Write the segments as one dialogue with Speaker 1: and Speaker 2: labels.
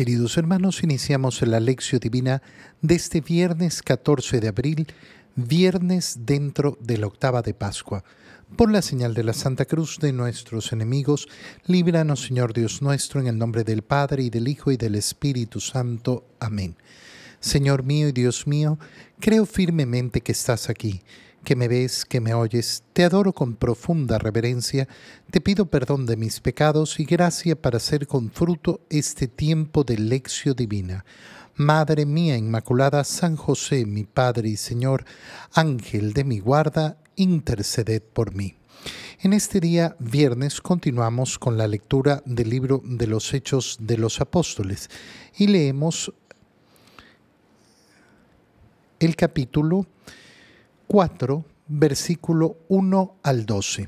Speaker 1: Queridos hermanos, iniciamos la lección divina de este viernes 14 de abril, viernes dentro de la octava de Pascua. Por la señal de la Santa Cruz de nuestros enemigos, líbranos Señor Dios nuestro, en el nombre del Padre y del Hijo y del Espíritu Santo. Amén. Señor mío y Dios mío, creo firmemente que estás aquí que me ves, que me oyes, te adoro con profunda reverencia, te pido perdón de mis pecados y gracia para hacer con fruto este tiempo de lección divina. Madre mía Inmaculada, San José, mi Padre y Señor, Ángel de mi guarda, interceded por mí. En este día, viernes, continuamos con la lectura del libro de los Hechos de los Apóstoles y leemos el capítulo 4, versículo 1 al 12.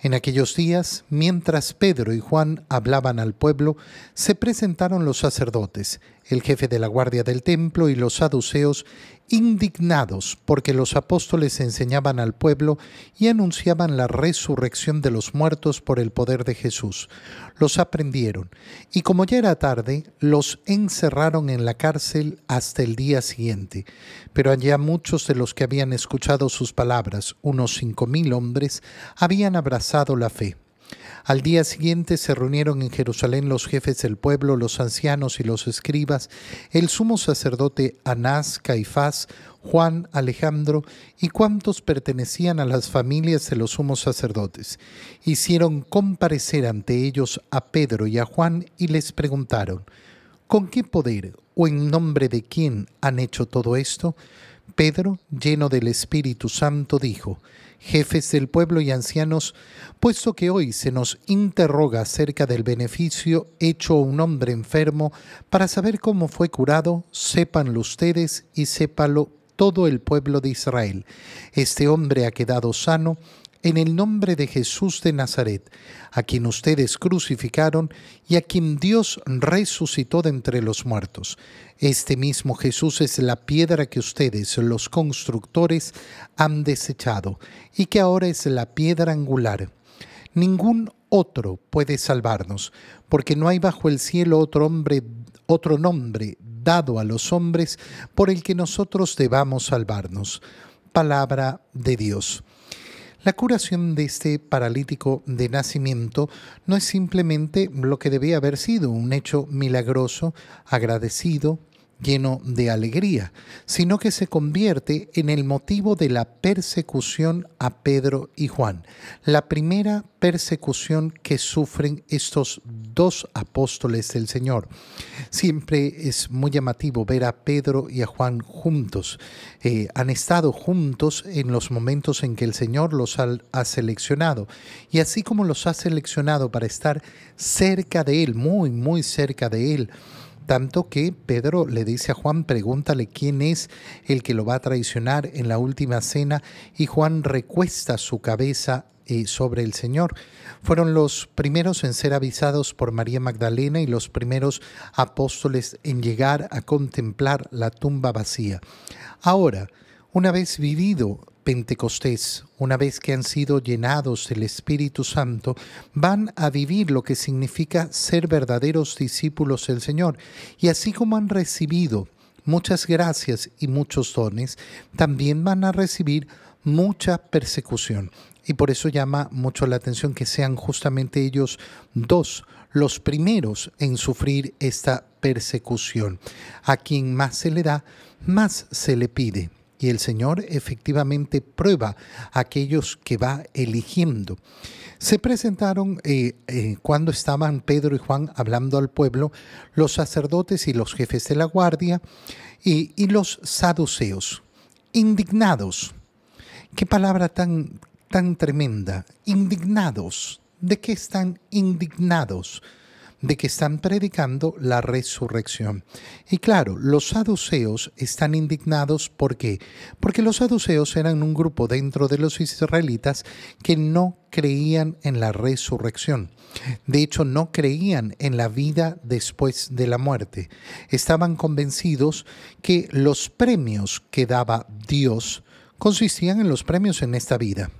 Speaker 1: En aquellos días, mientras Pedro y Juan hablaban al pueblo, se presentaron los sacerdotes, el jefe de la guardia del templo y los saduceos indignados porque los apóstoles enseñaban al pueblo y anunciaban la resurrección de los muertos por el poder de Jesús. Los aprendieron y como ya era tarde, los encerraron en la cárcel hasta el día siguiente. Pero allá muchos de los que habían escuchado sus palabras, unos cinco mil hombres, habían abrazado la fe. Al día siguiente se reunieron en Jerusalén los jefes del pueblo, los ancianos y los escribas, el sumo sacerdote Anás, Caifás, Juan, Alejandro y cuantos pertenecían a las familias de los sumos sacerdotes. Hicieron comparecer ante ellos a Pedro y a Juan y les preguntaron, ¿con qué poder o en nombre de quién han hecho todo esto? Pedro, lleno del Espíritu Santo, dijo, jefes del pueblo y ancianos, puesto que hoy se nos interroga acerca del beneficio hecho a un hombre enfermo, para saber cómo fue curado, sépanlo ustedes y sépalo todo el pueblo de Israel. Este hombre ha quedado sano en el nombre de Jesús de Nazaret, a quien ustedes crucificaron y a quien Dios resucitó de entre los muertos. Este mismo Jesús es la piedra que ustedes, los constructores, han desechado y que ahora es la piedra angular. Ningún otro puede salvarnos, porque no hay bajo el cielo otro hombre, otro nombre dado a los hombres por el que nosotros debamos salvarnos. Palabra de Dios. La curación de este paralítico de nacimiento no es simplemente lo que debía haber sido, un hecho milagroso, agradecido, lleno de alegría, sino que se convierte en el motivo de la persecución a Pedro y Juan, la primera persecución que sufren estos dos apóstoles del Señor. Siempre es muy llamativo ver a Pedro y a Juan juntos. Eh, han estado juntos en los momentos en que el Señor los ha seleccionado. Y así como los ha seleccionado para estar cerca de Él, muy, muy cerca de Él, tanto que Pedro le dice a Juan, pregúntale quién es el que lo va a traicionar en la última cena, y Juan recuesta su cabeza eh, sobre el Señor. Fueron los primeros en ser avisados por María Magdalena y los primeros apóstoles en llegar a contemplar la tumba vacía. Ahora, una vez vivido Pentecostés, una vez que han sido llenados del Espíritu Santo, van a vivir lo que significa ser verdaderos discípulos del Señor. Y así como han recibido muchas gracias y muchos dones, también van a recibir mucha persecución. Y por eso llama mucho la atención que sean justamente ellos dos los primeros en sufrir esta persecución. A quien más se le da, más se le pide y el Señor efectivamente prueba a aquellos que va eligiendo. Se presentaron eh, eh, cuando estaban Pedro y Juan hablando al pueblo, los sacerdotes y los jefes de la guardia y, y los saduceos, indignados. Qué palabra tan, tan tremenda, indignados. ¿De qué están indignados? De que están predicando la resurrección. Y claro, los saduceos están indignados ¿por qué? Porque los saduceos eran un grupo dentro de los israelitas que no creían en la resurrección. De hecho, no creían en la vida después de la muerte. Estaban convencidos que los premios que daba Dios consistían en los premios en esta vida.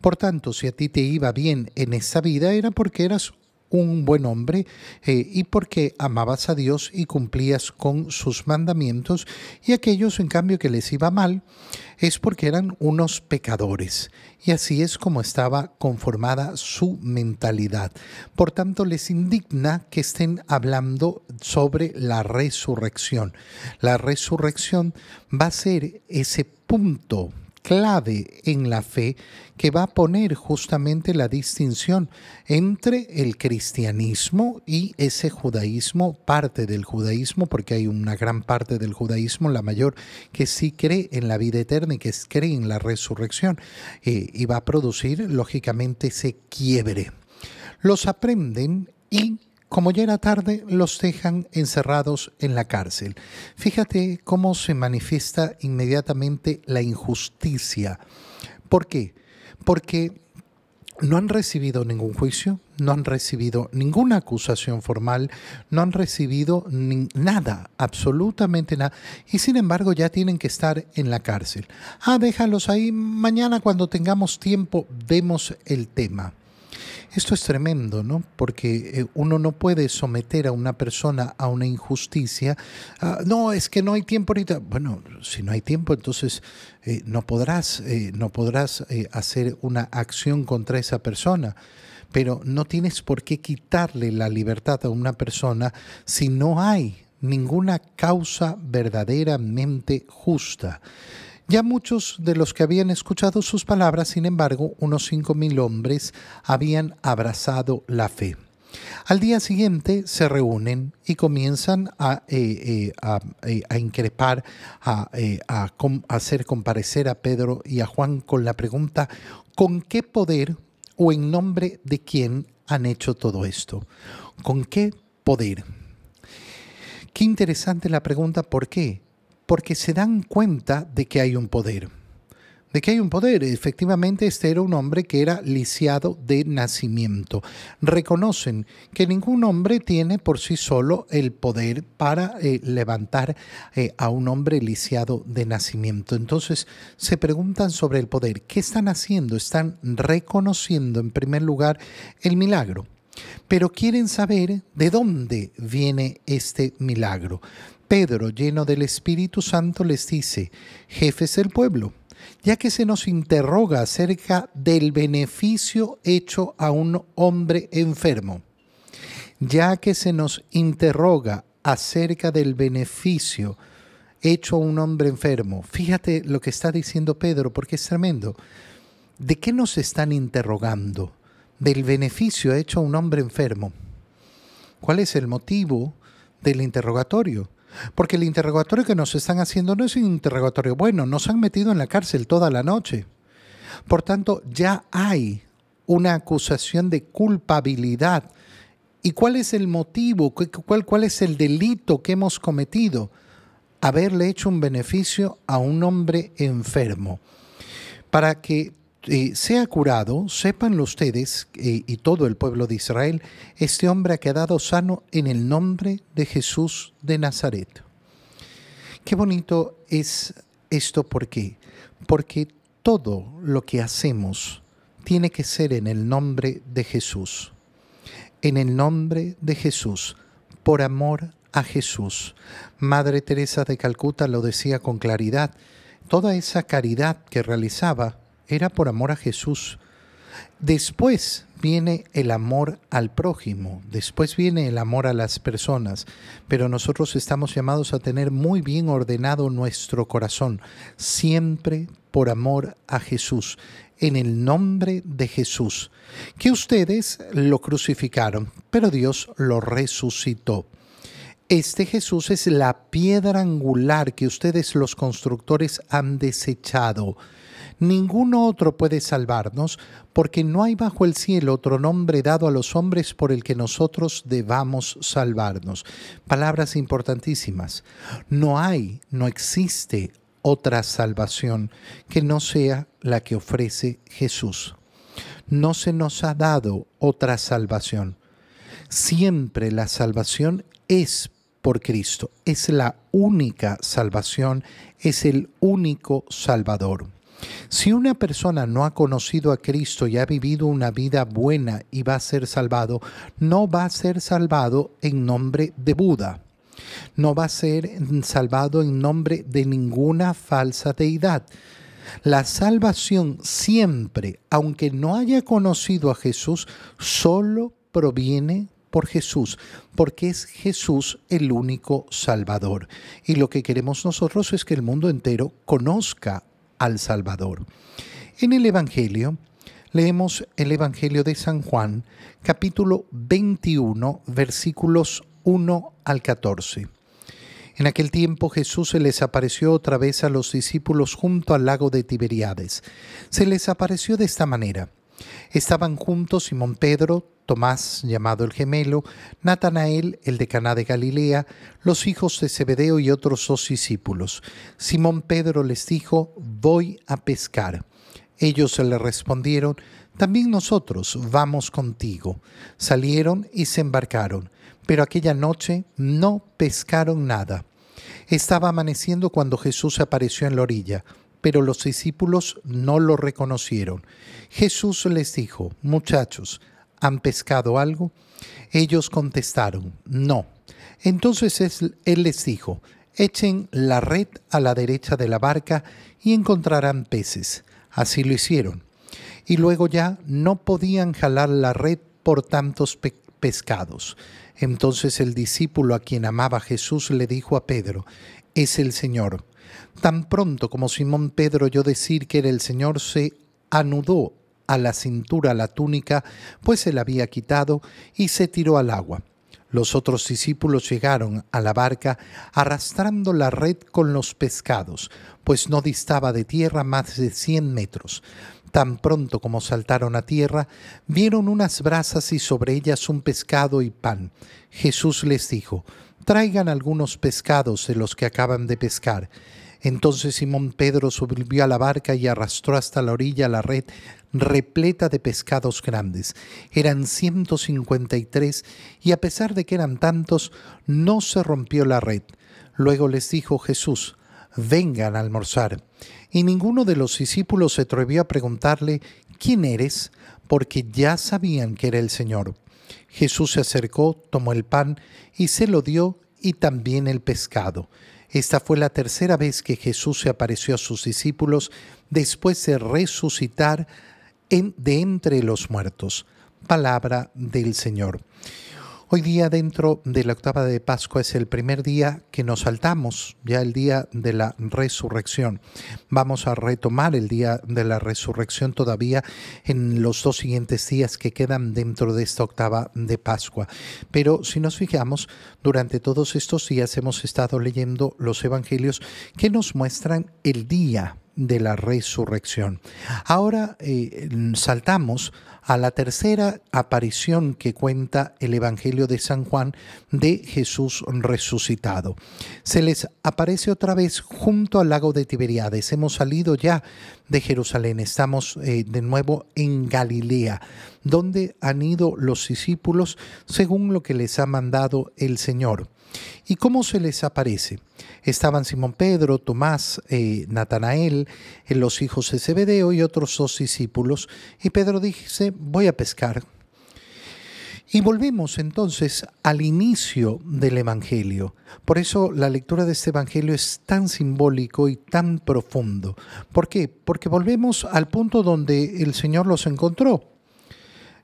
Speaker 1: Por tanto, si a ti te iba bien en esta vida era porque eras un buen hombre eh, y porque amabas a Dios y cumplías con sus mandamientos y aquellos en cambio que les iba mal es porque eran unos pecadores y así es como estaba conformada su mentalidad. Por tanto, les indigna que estén hablando sobre la resurrección. La resurrección va a ser ese punto clave en la fe que va a poner justamente la distinción entre el cristianismo y ese judaísmo, parte del judaísmo, porque hay una gran parte del judaísmo, la mayor, que sí cree en la vida eterna y que cree en la resurrección, eh, y va a producir, lógicamente, ese quiebre. Los aprenden y como ya era tarde, los dejan encerrados en la cárcel. Fíjate cómo se manifiesta inmediatamente la injusticia. ¿Por qué? Porque no han recibido ningún juicio, no han recibido ninguna acusación formal, no han recibido nada, absolutamente nada, y sin embargo ya tienen que estar en la cárcel. Ah, déjalos ahí, mañana cuando tengamos tiempo vemos el tema. Esto es tremendo, ¿no? Porque eh, uno no puede someter a una persona a una injusticia. No, es que no hay tiempo ahorita. Bueno, si no hay tiempo, entonces eh, no podrás, eh, no podrás hacer una acción contra esa persona. Pero no tienes por qué quitarle la libertad a una persona si no hay ninguna causa verdaderamente justa. Ya muchos de los que habían escuchado sus palabras, sin embargo, unos cinco mil hombres habían abrazado la fe. Al día siguiente se reúnen y comienzan a, eh, eh, eh, a, increpar, a, a, hacer comparecer a Pedro y a Juan con la pregunta, ¿con qué poder o en nombre de quién han hecho todo esto? ¿Con qué poder? Qué interesante la pregunta, ¿por qué? Porque se dan cuenta de que hay un poder. De que hay un poder. Efectivamente, este era un hombre que era lisiado de nacimiento. Reconocen que ningún hombre tiene por sí solo el poder para eh, levantar eh, a un hombre lisiado de nacimiento. Entonces se preguntan sobre el poder. ¿Qué están haciendo? Están reconociendo en primer lugar el milagro pero quieren saber de dónde viene este milagro. Pedro, lleno del Espíritu Santo, les dice, jefes del pueblo, ya que se nos interroga acerca del beneficio hecho a un hombre enfermo, ya que se nos interroga acerca del beneficio hecho a un hombre enfermo. Fíjate lo que está diciendo Pedro, porque es tremendo. ¿De qué nos están interrogando? Del beneficio hecho a un hombre enfermo. ¿Cuál es el motivo del interrogatorio? Porque el interrogatorio que nos están haciendo no es un interrogatorio bueno, nos han metido en la cárcel toda la noche. Por tanto, ya hay una acusación de culpabilidad. ¿Y cuál es el motivo? ¿Cuál, cuál es el delito que hemos cometido? Haberle hecho un beneficio a un hombre enfermo. Para que eh, sea curado, sépanlo ustedes eh, y todo el pueblo de Israel, este hombre ha quedado sano en el nombre de Jesús de Nazaret. Qué bonito es esto, ¿por qué? Porque todo lo que hacemos tiene que ser en el nombre de Jesús. En el nombre de Jesús, por amor a Jesús. Madre Teresa de Calcuta lo decía con claridad. Toda esa caridad que realizaba era por amor a Jesús. Después viene el amor al prójimo, después viene el amor a las personas, pero nosotros estamos llamados a tener muy bien ordenado nuestro corazón, siempre por amor a Jesús, en el nombre de Jesús, que ustedes lo crucificaron, pero Dios lo resucitó. Este Jesús es la piedra angular que ustedes los constructores han desechado Ningún otro puede salvarnos, porque no hay bajo el cielo otro nombre dado a los hombres por el que nosotros debamos salvarnos. Palabras importantísimas. No hay, no existe otra salvación que no sea la que ofrece Jesús. No se nos ha dado otra salvación. Siempre la salvación es por Cristo. Es la única salvación, es el único Salvador. Si una persona no ha conocido a Cristo y ha vivido una vida buena y va a ser salvado, no va a ser salvado en nombre de Buda. No va a ser salvado en nombre de ninguna falsa deidad. La salvación siempre, aunque no haya conocido a Jesús, solo proviene por Jesús, porque es Jesús el único Salvador. Y lo que queremos nosotros es que el mundo entero conozca al Salvador. En el Evangelio, leemos el Evangelio de San Juan, capítulo 21, versículos 1 al 14. En aquel tiempo Jesús se les apareció otra vez a los discípulos junto al lago de Tiberiades. Se les apareció de esta manera. Estaban juntos Simón Pedro, Tomás, llamado el gemelo, Natanael, el de Caná de Galilea, los hijos de Zebedeo y otros dos discípulos. Simón Pedro les dijo, voy a pescar. Ellos le respondieron, también nosotros vamos contigo. Salieron y se embarcaron, pero aquella noche no pescaron nada. Estaba amaneciendo cuando Jesús apareció en la orilla pero los discípulos no lo reconocieron. Jesús les dijo, muchachos, ¿han pescado algo? Ellos contestaron, no. Entonces él les dijo, echen la red a la derecha de la barca y encontrarán peces. Así lo hicieron. Y luego ya no podían jalar la red por tantos pescados. Entonces el discípulo a quien amaba Jesús le dijo a Pedro, es el Señor. Tan pronto como Simón Pedro oyó decir que era el Señor, se anudó a la cintura la túnica, pues se la había quitado, y se tiró al agua. Los otros discípulos llegaron a la barca arrastrando la red con los pescados, pues no distaba de tierra más de cien metros. Tan pronto como saltaron a tierra, vieron unas brasas y sobre ellas un pescado y pan. Jesús les dijo, traigan algunos pescados de los que acaban de pescar. Entonces Simón Pedro subió a la barca y arrastró hasta la orilla la red repleta de pescados grandes. Eran ciento cincuenta y tres, y a pesar de que eran tantos, no se rompió la red. Luego les dijo Jesús, vengan a almorzar. Y ninguno de los discípulos se atrevió a preguntarle, ¿quién eres? porque ya sabían que era el Señor. Jesús se acercó, tomó el pan y se lo dio y también el pescado. Esta fue la tercera vez que Jesús se apareció a sus discípulos después de resucitar de entre los muertos. Palabra del Señor. Hoy día dentro de la octava de Pascua es el primer día que nos saltamos, ya el día de la resurrección. Vamos a retomar el día de la resurrección todavía en los dos siguientes días que quedan dentro de esta octava de Pascua. Pero si nos fijamos, durante todos estos días hemos estado leyendo los evangelios que nos muestran el día de la resurrección. Ahora eh, saltamos a la tercera aparición que cuenta el Evangelio de San Juan de Jesús resucitado. Se les aparece otra vez junto al lago de Tiberiades. Hemos salido ya de Jerusalén, estamos eh, de nuevo en Galilea, donde han ido los discípulos según lo que les ha mandado el Señor. ¿Y cómo se les aparece? Estaban Simón Pedro, Tomás, eh, Natanael, eh, los hijos de Zebedeo y otros dos discípulos. Y Pedro dice, voy a pescar. Y volvemos entonces al inicio del Evangelio. Por eso la lectura de este Evangelio es tan simbólico y tan profundo. ¿Por qué? Porque volvemos al punto donde el Señor los encontró.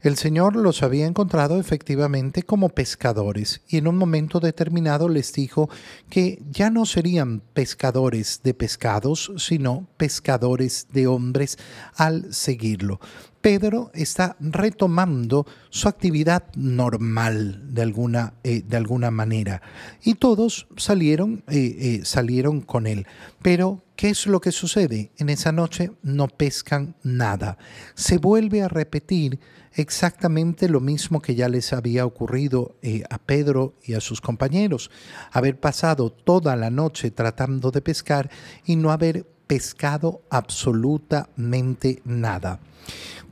Speaker 1: El Señor los había encontrado efectivamente como pescadores y en un momento determinado les dijo que ya no serían pescadores de pescados, sino pescadores de hombres al seguirlo. Pedro está retomando su actividad normal de alguna, eh, de alguna manera y todos salieron, eh, eh, salieron con él. Pero, ¿qué es lo que sucede? En esa noche no pescan nada. Se vuelve a repetir exactamente lo mismo que ya les había ocurrido eh, a Pedro y a sus compañeros, haber pasado toda la noche tratando de pescar y no haber pescado absolutamente nada.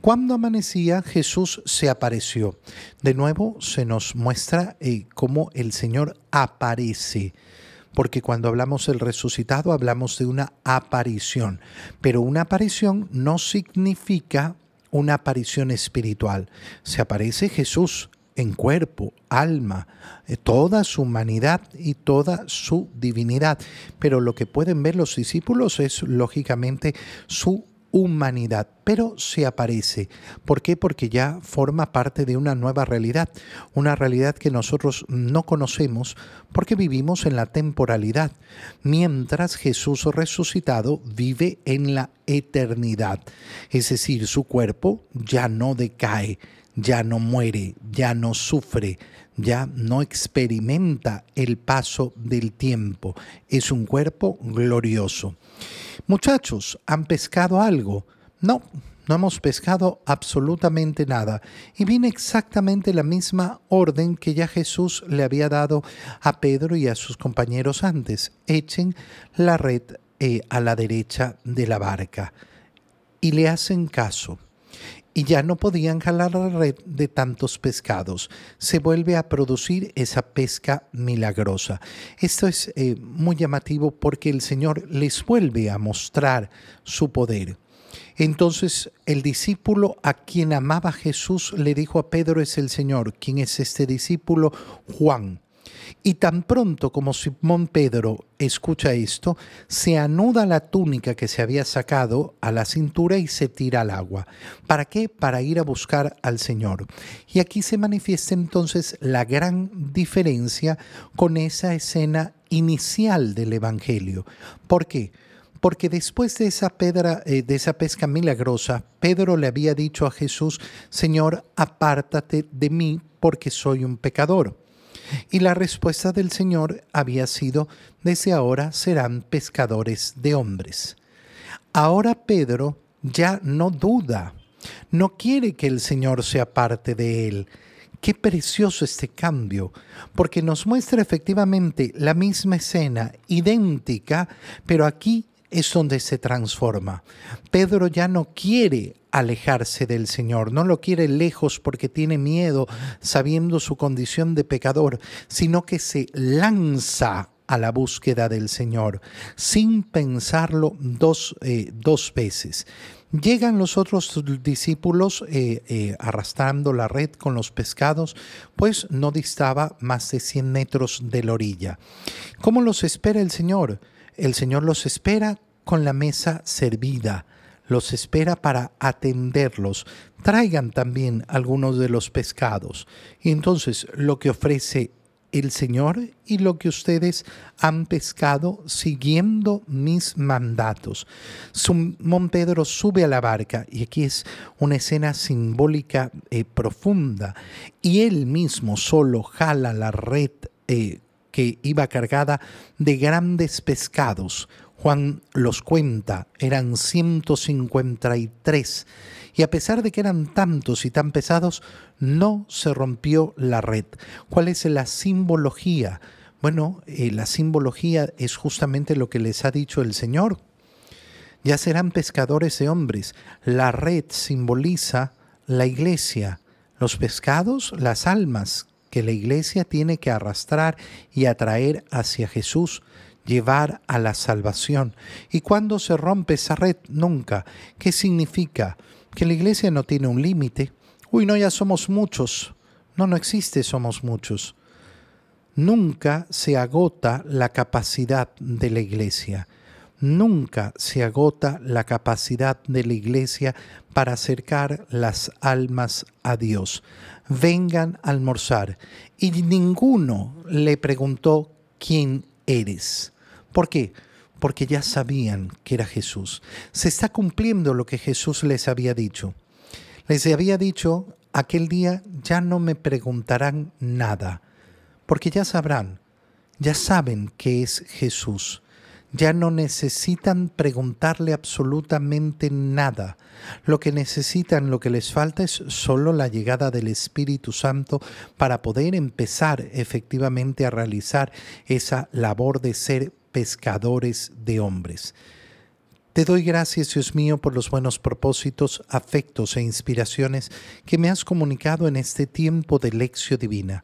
Speaker 1: Cuando amanecía, Jesús se apareció. De nuevo se nos muestra eh, cómo el Señor aparece. Porque cuando hablamos del resucitado hablamos de una aparición, pero una aparición no significa una aparición espiritual. Se aparece Jesús en cuerpo, alma, eh, toda su humanidad y toda su divinidad. Pero lo que pueden ver los discípulos es lógicamente su humanidad, pero se aparece. ¿Por qué? Porque ya forma parte de una nueva realidad, una realidad que nosotros no conocemos porque vivimos en la temporalidad, mientras Jesús resucitado vive en la eternidad. Es decir, su cuerpo ya no decae, ya no muere, ya no sufre, ya no experimenta el paso del tiempo. Es un cuerpo glorioso. Muchachos, ¿han pescado algo? No, no hemos pescado absolutamente nada. Y viene exactamente la misma orden que ya Jesús le había dado a Pedro y a sus compañeros antes. Echen la red eh, a la derecha de la barca. Y le hacen caso y ya no podían jalar la red de tantos pescados. Se vuelve a producir esa pesca milagrosa. Esto es eh, muy llamativo porque el Señor les vuelve a mostrar su poder. Entonces el discípulo a quien amaba Jesús le dijo a Pedro es el Señor. ¿Quién es este discípulo? Juan. Y tan pronto como Simón Pedro escucha esto, se anuda la túnica que se había sacado a la cintura y se tira al agua. ¿Para qué? Para ir a buscar al Señor. Y aquí se manifiesta entonces la gran diferencia con esa escena inicial del Evangelio. ¿Por qué? porque después de esa, pedra, eh, de esa pesca milagrosa, Pedro le había dicho a Jesús, Señor, apártate de mí porque soy un pecador. Y la respuesta del Señor había sido, desde ahora serán pescadores de hombres. Ahora Pedro ya no duda, no quiere que el Señor sea parte de él. Qué precioso este cambio, porque nos muestra efectivamente la misma escena, idéntica, pero aquí es donde se transforma. Pedro ya no quiere alejarse del Señor, no lo quiere lejos porque tiene miedo, sabiendo su condición de pecador, sino que se lanza a la búsqueda del Señor, sin pensarlo dos, eh, dos veces. Llegan los otros discípulos eh, eh, arrastrando la red con los pescados, pues no distaba más de 100 metros de la orilla. ¿Cómo los espera el Señor? El Señor los espera con la mesa servida, los espera para atenderlos. Traigan también algunos de los pescados. Y entonces lo que ofrece el Señor y lo que ustedes han pescado siguiendo mis mandatos. Simón Pedro sube a la barca y aquí es una escena simbólica eh, profunda y él mismo solo jala la red eh, que iba cargada de grandes pescados. Juan los cuenta, eran 153, y a pesar de que eran tantos y tan pesados, no se rompió la red. ¿Cuál es la simbología? Bueno, eh, la simbología es justamente lo que les ha dicho el Señor. Ya serán pescadores de hombres. La red simboliza la iglesia, los pescados, las almas que la iglesia tiene que arrastrar y atraer hacia Jesús, llevar a la salvación. ¿Y cuando se rompe esa red? Nunca. ¿Qué significa? Que la iglesia no tiene un límite. Uy, no, ya somos muchos. No, no existe somos muchos. Nunca se agota la capacidad de la iglesia. Nunca se agota la capacidad de la iglesia para acercar las almas a Dios vengan a almorzar. Y ninguno le preguntó quién eres. ¿Por qué? Porque ya sabían que era Jesús. Se está cumpliendo lo que Jesús les había dicho. Les había dicho, aquel día ya no me preguntarán nada, porque ya sabrán, ya saben que es Jesús ya no necesitan preguntarle absolutamente nada. Lo que necesitan, lo que les falta es solo la llegada del Espíritu Santo para poder empezar efectivamente a realizar esa labor de ser pescadores de hombres. Te doy gracias, Dios mío, por los buenos propósitos, afectos e inspiraciones que me has comunicado en este tiempo de lección divina.